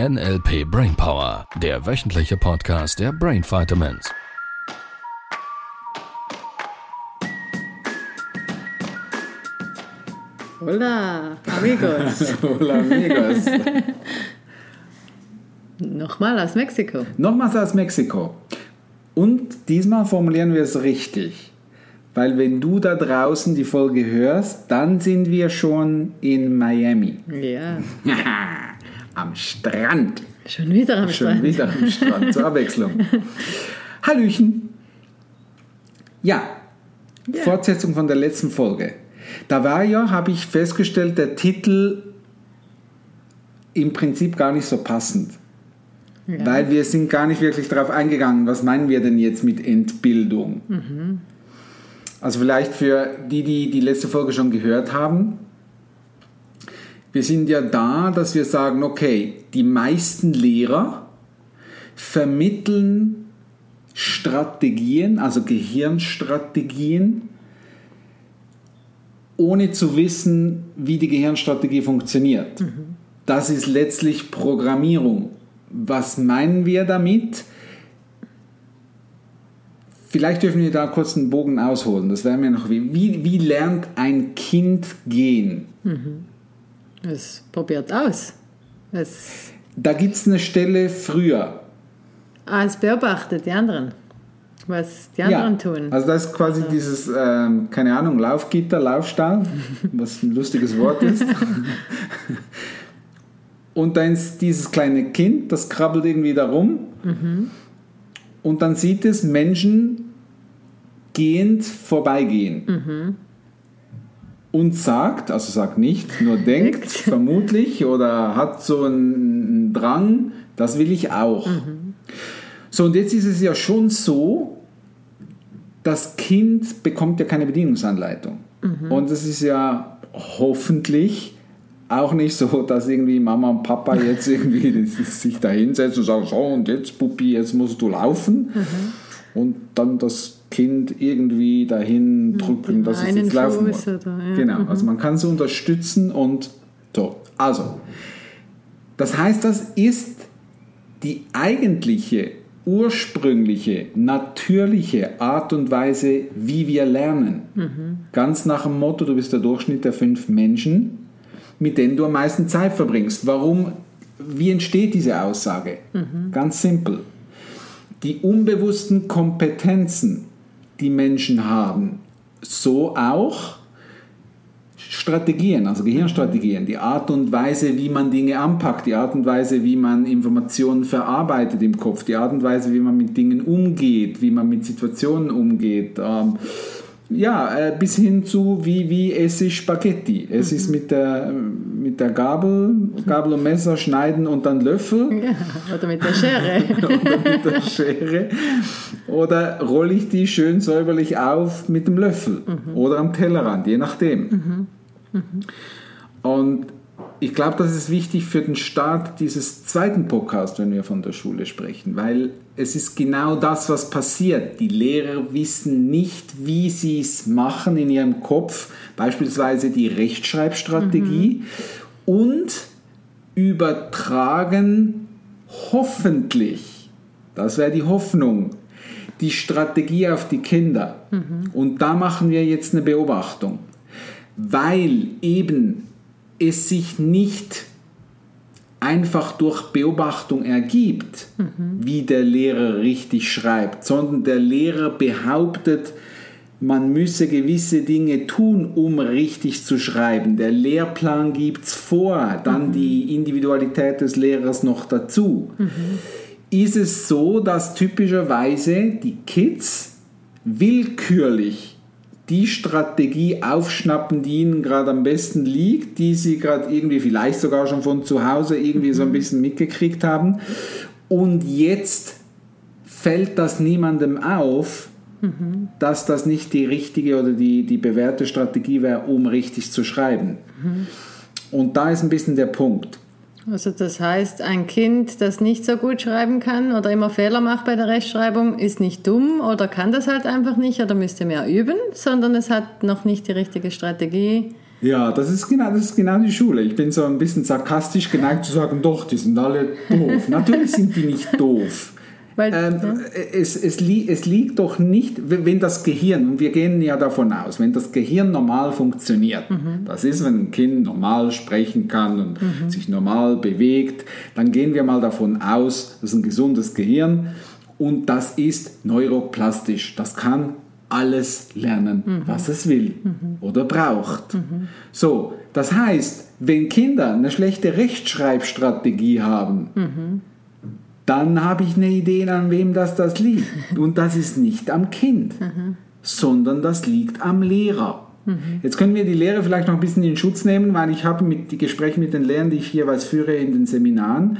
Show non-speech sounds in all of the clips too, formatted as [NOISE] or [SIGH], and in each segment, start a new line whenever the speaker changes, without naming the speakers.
NLP Brainpower, der wöchentliche Podcast der Brain Vitamins.
Hola, amigos. [LAUGHS]
Hola, amigos. [LAUGHS]
Nochmal aus Mexiko.
Nochmals aus Mexiko. Und diesmal formulieren wir es richtig. Weil wenn du da draußen die Folge hörst, dann sind wir schon in Miami.
Ja. [LAUGHS]
am Strand.
Schon wieder am
Schon
Strand.
wieder am Strand, zur Abwechslung. [LAUGHS] Hallöchen. Ja,
Ja.
Fortsetzung von der letzten Folge. Da war ja, habe ich festgestellt, der Titel im Prinzip gar nicht so passend.
Ja.
Weil wir sind gar nicht wirklich darauf eingegangen, was meinen wir denn jetzt mit Entbildung. Also vielleicht für die, die die letzte Folge schon gehört haben. Wir sind ja da, dass wir sagen, okay, die meisten Lehrer vermitteln Strategien, also Gehirnstrategien, ohne zu wissen, wie die Gehirnstrategie funktioniert. Das ist letztlich Programmierung. Was meinen wir damit? Vielleicht dürfen wir da kurz einen Bogen ausholen. Das wäre mir noch wie, wie, wie lernt ein Kind gehen?
Es probiert aus. Es,
Da gibt es eine Stelle früher.
ah, es beobachtet die anderen. Was die anderen tun.
Also das ist quasi dieses, ähm, keine Ahnung, Laufgitter, Laufstall, [LAUGHS] was ein lustiges Wort ist. [LAUGHS] Und dann ist dieses kleine Kind, das krabbelt irgendwie da rum. Und dann sieht es Menschen gehend vorbeigehen. Und sagt, also sagt nicht, nur [LAUGHS] denkt, vermutlich, oder hat so einen Drang, das will ich auch. So, und jetzt ist es ja schon so, das Kind bekommt ja keine Bedienungsanleitung. Und es ist ja hoffentlich auch nicht so, dass irgendwie Mama und Papa jetzt irgendwie [LAUGHS] sich da hinsetzen und sagen, so und jetzt Puppi, jetzt musst du laufen. Und dann das Kind irgendwie dahin drücken, dass es jetzt laufen muss.
ja.
Genau, also man kann sie unterstützen und so. Also, das heißt, das ist die eigentliche, ursprüngliche, natürliche Art und Weise, wie wir lernen. Ganz nach dem Motto, du bist der Durchschnitt der fünf Menschen, mit denen du am meisten Zeit verbringst. Warum? Wie entsteht diese Aussage? Ganz simpel. Die unbewussten Kompetenzen, die Menschen haben, so auch Strategien, also Gehirnstrategien, die Art und Weise, wie man Dinge anpackt, die Art und Weise, wie man Informationen verarbeitet im Kopf, die Art und Weise, wie man mit Dingen umgeht, wie man mit Situationen umgeht. Ähm, ja, äh, bis hin zu, wie, wie esse ich Spaghetti. Es ist mit der, mit der Gabel, Gabel und Messer schneiden und dann Löffel
Ja, oder mit der Schere. [LAUGHS]
oder mit der Schere. Oder rolle ich die schön säuberlich auf mit dem Löffel oder am Tellerrand, je nachdem. Und ich glaube, das ist wichtig für den Start dieses zweiten Podcasts, wenn wir von der Schule sprechen, weil es ist genau das, was passiert. Die Lehrer wissen nicht, wie sie es machen in ihrem Kopf, beispielsweise die Rechtschreibstrategie, und übertragen hoffentlich, das wäre die Hoffnung, die Strategie auf die Kinder. Und da machen wir jetzt eine Beobachtung, weil eben es sich nicht einfach durch Beobachtung ergibt, wie der Lehrer richtig schreibt, sondern der Lehrer behauptet, man müsse gewisse Dinge tun, um richtig zu schreiben. Der Lehrplan gibt es vor, dann die Individualität des Lehrers noch dazu. Ist es so, dass typischerweise die Kids willkürlich die Strategie aufschnappen, die ihnen gerade am besten liegt, die sie gerade irgendwie vielleicht sogar schon von zu Hause irgendwie so ein bisschen mitgekriegt haben. Und jetzt fällt das niemandem auf, dass das nicht die richtige oder die, die bewährte Strategie wäre, um richtig zu schreiben. Und da ist ein bisschen der Punkt.
Also das heißt, ein Kind, das nicht so gut schreiben kann oder immer Fehler macht bei der Rechtschreibung, ist nicht dumm oder kann das halt einfach nicht oder müsste mehr üben, sondern es hat noch nicht die richtige Strategie.
Ja, das ist, genau, das ist genau die Schule. Ich bin so ein bisschen sarkastisch geneigt zu sagen, doch, die sind alle doof. Natürlich sind die nicht doof.
Weil,
Ähm,
ja.
es, es, li es liegt doch nicht, wenn das Gehirn, und wir gehen ja davon aus, wenn das Gehirn normal funktioniert, das ist, wenn ein Kind normal sprechen kann und sich normal bewegt, dann gehen wir mal davon aus, das ist ein gesundes Gehirn und das ist neuroplastisch. Das kann alles lernen, was es will oder braucht. So, das heißt, wenn Kinder eine schlechte Rechtschreibstrategie haben, dann habe ich eine Idee, an wem das, das liegt. Und das ist nicht am Kind, sondern das liegt am Lehrer. Jetzt können wir die Lehrer vielleicht noch ein bisschen in Schutz nehmen, weil ich habe mit die Gespräche mit den Lehrern, die ich jeweils führe in den Seminaren,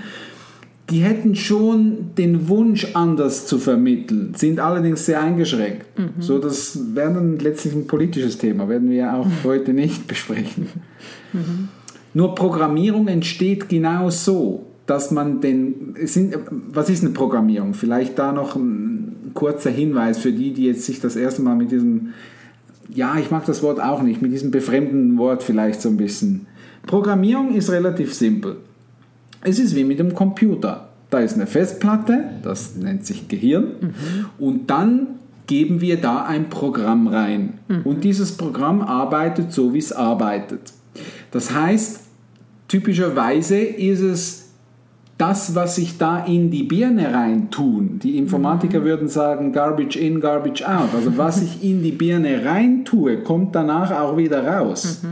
die hätten schon den Wunsch, anders zu vermitteln, sind allerdings sehr eingeschränkt. So, das wäre dann letztlich ein politisches Thema, werden wir auch [LAUGHS] heute nicht besprechen. Nur Programmierung entsteht genau so, dass man den. Sind, was ist eine Programmierung? Vielleicht da noch ein kurzer Hinweis für die, die jetzt sich das erste Mal mit diesem. Ja, ich mag das Wort auch nicht, mit diesem befremdenden Wort vielleicht so ein bisschen. Programmierung ist relativ simpel. Es ist wie mit dem Computer. Da ist eine Festplatte, das nennt sich Gehirn, und dann geben wir da ein Programm rein. Und dieses Programm arbeitet so, wie es arbeitet. Das heißt, typischerweise ist es das, was sich da in die Birne rein tun. Die Informatiker würden sagen, garbage in, garbage out. Also was ich in die Birne rein tue, kommt danach auch wieder raus.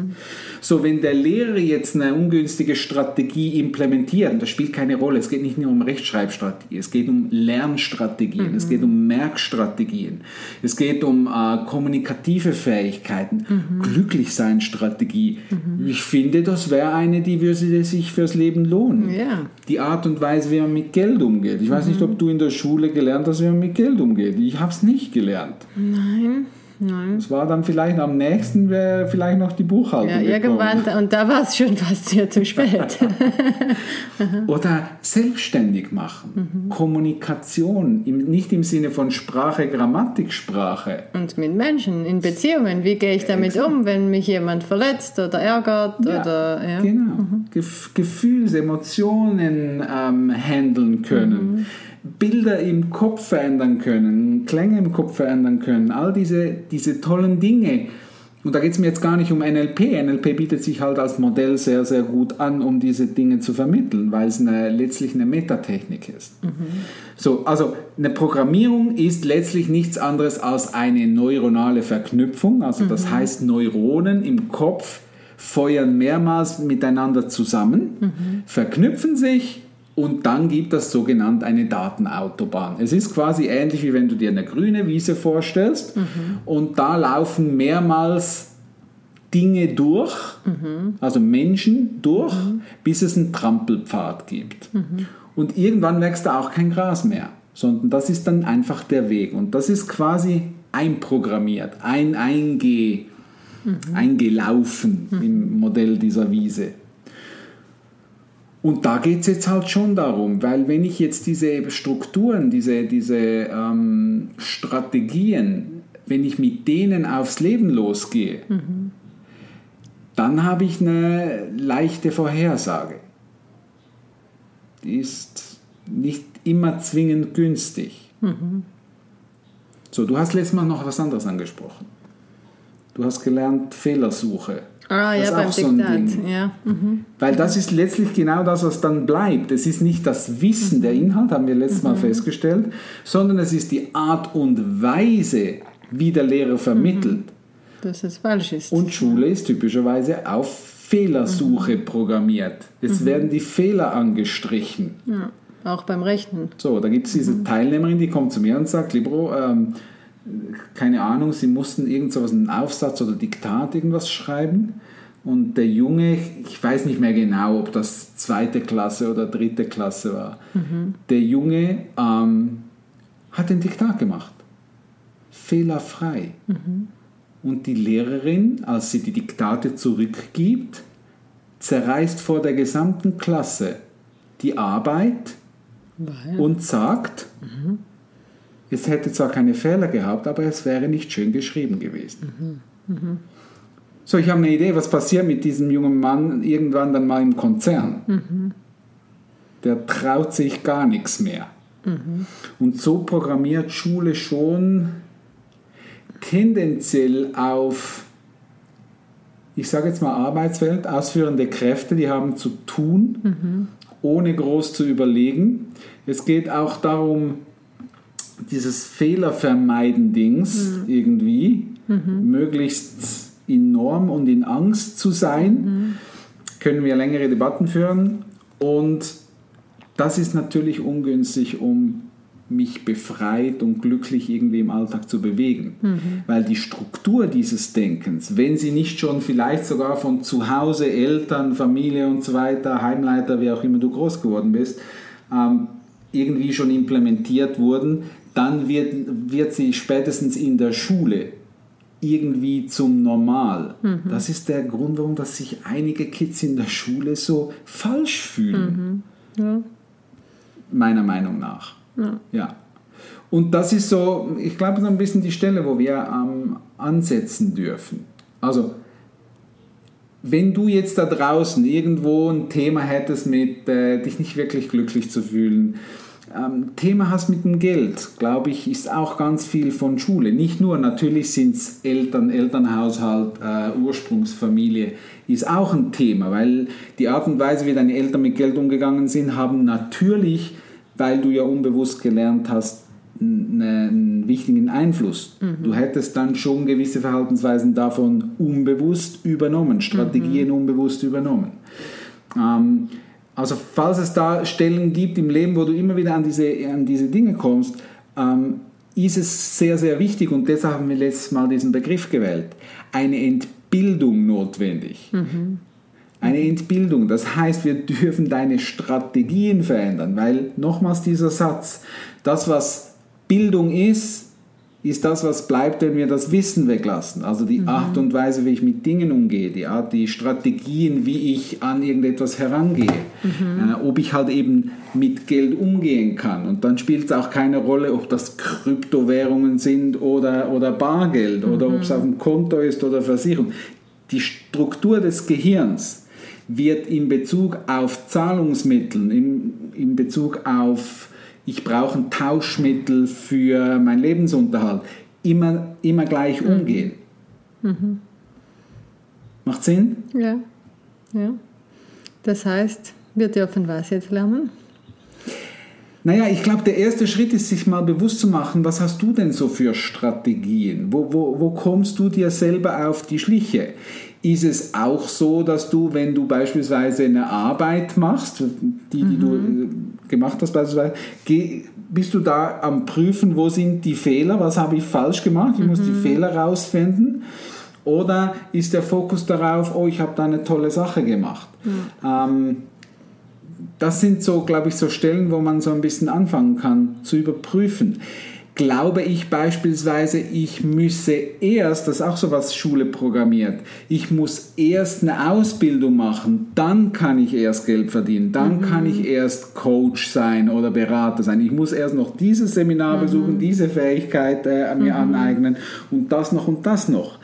So, wenn der Lehrer jetzt eine ungünstige Strategie implementiert, das spielt keine Rolle, es geht nicht nur um Rechtschreibstrategie, es geht um Lernstrategien, es geht um Merkstrategien, es geht um äh, kommunikative Fähigkeiten, Glücklichseinstrategie. Ich finde, das wäre eine, die würde sich fürs Leben lohnen.
Ja.
Die Art und Weise, wie man mit Geld umgeht. Ich weiß nicht, ob du in der Schule gelernt hast, wie man mit Geld umgeht. Ich habe es nicht gelernt.
Nein, nein.
Es war dann vielleicht am nächsten, wäre vielleicht noch die Buchhaltung.
Ja,
gekommen.
irgendwann, und da war es schon fast wieder zu spät. [LAUGHS] [LAUGHS]
Oder selbstständig machen. Kommunikation, im, nicht im Sinne von Sprache, Grammatiksprache.
Und mit Menschen, in Beziehungen, wie gehe ich damit um, wenn mich jemand verletzt oder ärgert oder ja.
Genau. Gef Gefühls-, Emotionen ähm, handeln können. Bilder im Kopf verändern können, Klänge im Kopf verändern können, all diese, diese tollen Dinge. Und da geht es mir jetzt gar nicht um NLP. NLP bietet sich halt als Modell sehr, sehr gut an, um diese Dinge zu vermitteln, weil es eine, letztlich eine Metatechnik ist. So, also eine Programmierung ist letztlich nichts anderes als eine neuronale Verknüpfung. Also das heißt, Neuronen im Kopf feuern mehrmals miteinander zusammen, verknüpfen sich und dann gibt das sogenannt eine Datenautobahn. Es ist quasi ähnlich wie wenn du dir eine grüne Wiese vorstellst und da laufen mehrmals Dinge durch, also Menschen durch, bis es einen Trampelpfad gibt. Und irgendwann wächst da auch kein Gras mehr, sondern das ist dann einfach der Weg. Und das ist quasi einprogrammiert, ein einge, eingelaufen im Modell dieser Wiese. Und da geht es jetzt halt schon darum, weil wenn ich jetzt diese Strukturen, diese, diese ähm, Strategien, wenn ich mit denen aufs Leben losgehe, dann habe ich eine leichte Vorhersage. Die ist nicht immer zwingend günstig. So, du hast letztes Mal noch was anderes angesprochen. Du hast gelernt Fehlersuche.
Ah
Das
ja, beim
so
Diktat. Ja. Mhm.
Weil das ist letztlich genau das, was dann bleibt. Es ist nicht das Wissen, der Inhalt, haben wir letztes Mal festgestellt, sondern es ist die Art und Weise, wie der Lehrer vermittelt.
Dass es falsch ist.
Und Schule ist typischerweise auf Fehlersuche programmiert. Es werden die Fehler angestrichen.
ja. Auch beim Rechnen.
So, da gibt es diese Teilnehmerin, die kommt zu mir und sagt, Libro, ähm, keine Ahnung, sie mussten irgend sowas, einen Aufsatz oder Diktat irgendwas schreiben. Und der Junge, ich weiß nicht mehr genau, ob das zweite Klasse oder dritte Klasse war, der Junge ähm, hat ein Diktat gemacht. Fehlerfrei. Und die Lehrerin, als sie die Diktate zurückgibt, zerreißt vor der gesamten Klasse die Arbeit
Weil,
und sagt, es hätte zwar keine Fehler gehabt, aber es wäre nicht schön geschrieben gewesen. So, ich habe eine Idee, was passiert mit diesem jungen Mann irgendwann dann mal im Konzern. Der traut sich gar nichts mehr. Und so programmiert Schule schon tendenziell auf, ich sage jetzt mal Arbeitswelt, ausführende Kräfte, die haben zu tun, ohne groß zu überlegen. Es geht auch darum, dieses Fehlervermeiden-Dings irgendwie möglichst in Norm und in Angst zu sein, können wir längere Debatten führen. Und das ist natürlich ungünstig, um mich befreit und glücklich irgendwie im Alltag zu bewegen. Weil die Struktur dieses Denkens, wenn sie nicht schon vielleicht sogar von zu Hause, Eltern, Familie und so weiter, Heimleiter, wie auch immer du groß geworden bist, ähm, irgendwie schon implementiert wurden, dann wird, wird sie spätestens in der Schule irgendwie zum Normal. Das ist der Grund, warum dass sich einige Kids in der Schule so falsch fühlen. Meiner Meinung nach. Ja. Und das ist so, ich glaube, so ein bisschen die Stelle, wo wir ähm, ansetzen dürfen. Also, wenn du jetzt da draußen irgendwo ein Thema hättest mit äh, dich nicht wirklich glücklich zu fühlen, ähm, Thema hast mit dem Geld, glaube ich, ist auch ganz viel von Schule. Nicht nur, natürlich sind es Eltern, Elternhaushalt, äh, Ursprungsfamilie, ist auch ein Thema, weil die Art und Weise, wie deine Eltern mit Geld umgegangen sind, haben natürlich, weil du ja unbewusst gelernt hast, einen wichtigen Einfluss. Du hättest dann schon gewisse Verhaltensweisen davon unbewusst übernommen, Strategien unbewusst übernommen. Ähm, also falls es da Stellen gibt im Leben, wo du immer wieder an diese, an diese Dinge kommst, ähm, ist es sehr, sehr wichtig und deshalb haben wir letztes Mal diesen Begriff gewählt. Eine Entbildung notwendig. Eine Entbildung, das heißt, wir dürfen deine Strategien verändern, weil nochmals dieser Satz, das was Bildung ist, ist das, was bleibt, wenn wir das Wissen weglassen. Also die Art und Weise, wie ich mit Dingen umgehe, die Art, die Strategien, wie ich an irgendetwas herangehe, äh, ob ich halt eben mit Geld umgehen kann. Und dann spielt es auch keine Rolle, ob das Kryptowährungen sind oder, oder Bargeld oder ob es auf dem Konto ist oder Versicherung. Die Struktur des Gehirns wird in Bezug auf Zahlungsmittel, in, in Bezug auf ich brauche ein Tauschmittel für meinen Lebensunterhalt, immer, immer gleich umgehen. Macht Sinn?
Ja. ja. Das heißt, wir dürfen was jetzt lernen?
Naja, ich glaube, der erste Schritt ist, sich mal bewusst zu machen, was hast du denn so für Strategien? Wo, wo, wo kommst du dir selber auf die Schliche? Ist es auch so, dass du, wenn du beispielsweise eine Arbeit machst, die, die du äh, gemacht hast beispielsweise, bist du da am Prüfen, wo sind die Fehler, was habe ich falsch gemacht, ich muss die Fehler rausfinden? Oder ist der Fokus darauf, oh, ich habe da eine tolle Sache gemacht? Ähm, das sind so, glaube ich, so Stellen, wo man so ein bisschen anfangen kann zu überprüfen. Glaube ich beispielsweise, ich müsse erst, das ist auch so was Schule programmiert, ich muss erst eine Ausbildung machen, dann kann ich erst Geld verdienen, dann kann ich erst Coach sein oder Berater sein. Ich muss erst noch dieses Seminar besuchen, diese Fähigkeit äh, mir aneignen und das noch und das noch.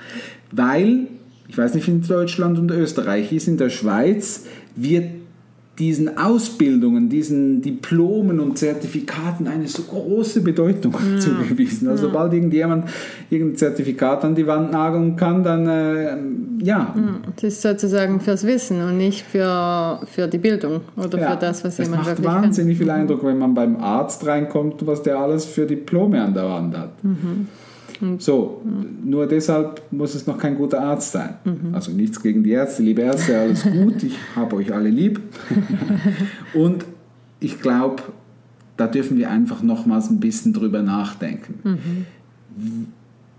Weil, ich weiß nicht, wie in Deutschland und Österreich ist, in der Schweiz wird diesen Ausbildungen, diesen Diplomen und Zertifikaten eine so große Bedeutung
Mhm.
zugewiesen. Also sobald irgendjemand irgendein Zertifikat an die Wand nageln kann, dann äh, ja,
Das ist sozusagen fürs Wissen und nicht für, für die Bildung oder
ja,
für das, was
das
jemand
macht
wirklich
wahnsinnig viel Eindruck, wenn man beim Arzt reinkommt, was der alles für Diplome an der Wand hat. So, nur deshalb muss es noch kein guter Arzt sein. Also nichts gegen die Ärzte, liebe Ärzte, alles gut, ich habe euch alle lieb. [LAUGHS] Und ich glaube, da dürfen wir einfach nochmals ein bisschen drüber nachdenken.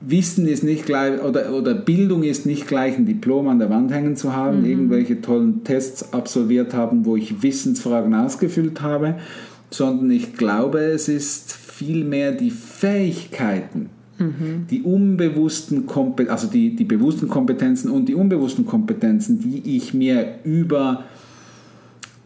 Wissen ist nicht gleich, oder, oder Bildung ist nicht gleich ein Diplom an der Wand hängen zu haben, irgendwelche tollen Tests absolviert haben, wo ich Wissensfragen ausgefüllt habe, sondern ich glaube, es ist vielmehr die Fähigkeiten, die unbewussten Kompetenzen, also die, die bewussten Kompetenzen und die unbewussten Kompetenzen, die ich mir über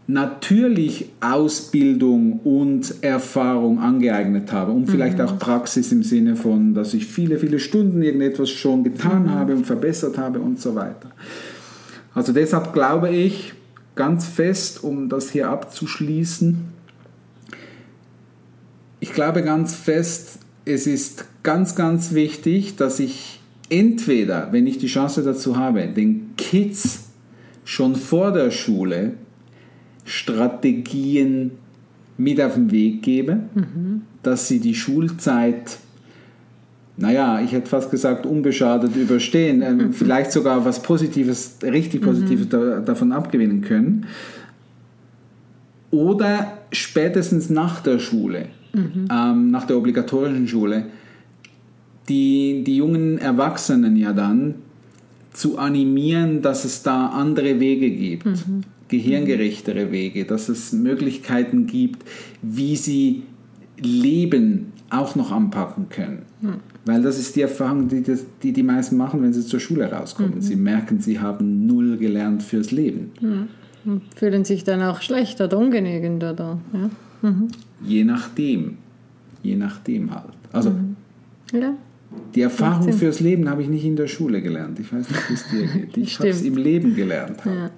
natürlich Ausbildung und Erfahrung angeeignet habe und vielleicht auch Praxis im Sinne von, dass ich viele, viele Stunden irgendetwas schon getan habe und verbessert habe und so weiter. Also deshalb glaube ich ganz fest, um das hier abzuschließen, ich glaube ganz fest, es ist ganz, ganz wichtig, dass ich entweder, wenn ich die Chance dazu habe, den Kids schon vor der Schule Strategien mit auf den Weg gebe, mhm. dass sie die Schulzeit, naja, ich hätte fast gesagt, unbeschadet überstehen, mhm. [LAUGHS] vielleicht sogar was Positives, richtig Positives mhm. da, davon abgewinnen können. Oder spätestens nach der Schule, ähm, nach der obligatorischen Schule, die, die jungen Erwachsenen ja dann zu animieren, dass es da andere Wege gibt. Mhm gehirngerechtere Wege, dass es Möglichkeiten gibt, wie sie Leben auch noch anpacken können. Mhm. Weil das ist die Erfahrung, die, das, die die meisten machen, wenn sie zur Schule rauskommen. Mhm. Sie merken, sie haben null gelernt fürs Leben.
Mhm. Fühlen sich dann auch schlecht oder ungenügend oder? Ja?
Je nachdem. Je nachdem halt. Also, mhm. ja. Die Erfahrung fürs Leben habe ich nicht in der Schule gelernt. Ich weiß nicht, wie es dir geht. Ich habe es im Leben gelernt. Halt.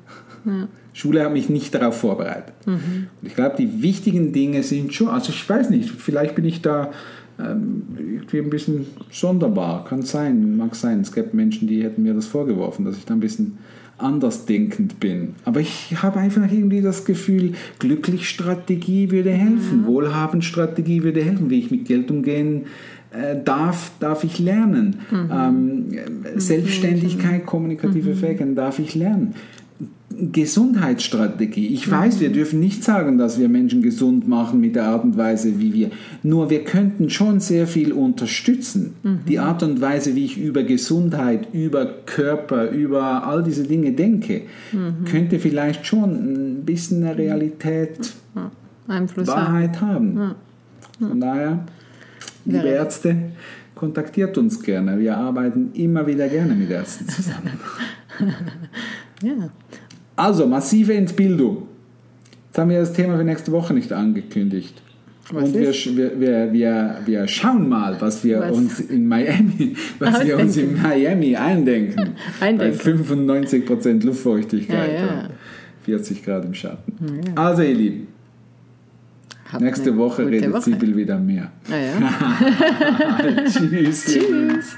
Ja. Ja. Schule hat mich nicht darauf vorbereitet. Mhm. Und ich glaube, die wichtigen Dinge sind schon, also ich weiß nicht, vielleicht bin ich da irgendwie ein bisschen sonderbar, kann sein, mag sein. Es gibt Menschen, die hätten mir das vorgeworfen, dass ich da ein bisschen andersdenkend bin. Aber ich habe einfach irgendwie das Gefühl, Glücklichstrategie würde helfen, mhm. Wohlhabendstrategie würde helfen, wie ich mit Geld umgehen äh, darf, darf ich lernen. Mhm. Ähm, Selbstständigkeit, kommunikative mhm. Fähigkeiten darf ich lernen. Gesundheitsstrategie. Ich weiß, wir dürfen nicht sagen, dass wir Menschen gesund machen mit der Art und Weise, wie wir. Nur wir könnten schon sehr viel unterstützen. Mhm. Die Art und Weise, wie ich über Gesundheit, über Körper, über all diese Dinge denke, mhm. könnte vielleicht schon ein bisschen eine Realität, Einfluss Wahrheit haben. haben. Ja. Von daher, liebe ja. Ärzte, kontaktiert uns gerne. Wir arbeiten immer wieder gerne mit Ärzten zusammen. [LAUGHS] ja. Also, massive Entbildung. Jetzt haben wir das Thema für nächste Woche nicht angekündigt. Was und wir, wir, wir, wir, schauen mal, was wir was? uns in Miami, [LAUGHS] was wir uns in Miami eindenken. [LAUGHS] eindenken. Bei 95% Luftfeuchtigkeit ja, ja. 40 Grad im Schatten. Ja. Also ihr Lieben, Habt nächste Woche redet Woche. Sibyl wieder mehr.
Ah, [LAUGHS] Tschüss. Tschüss.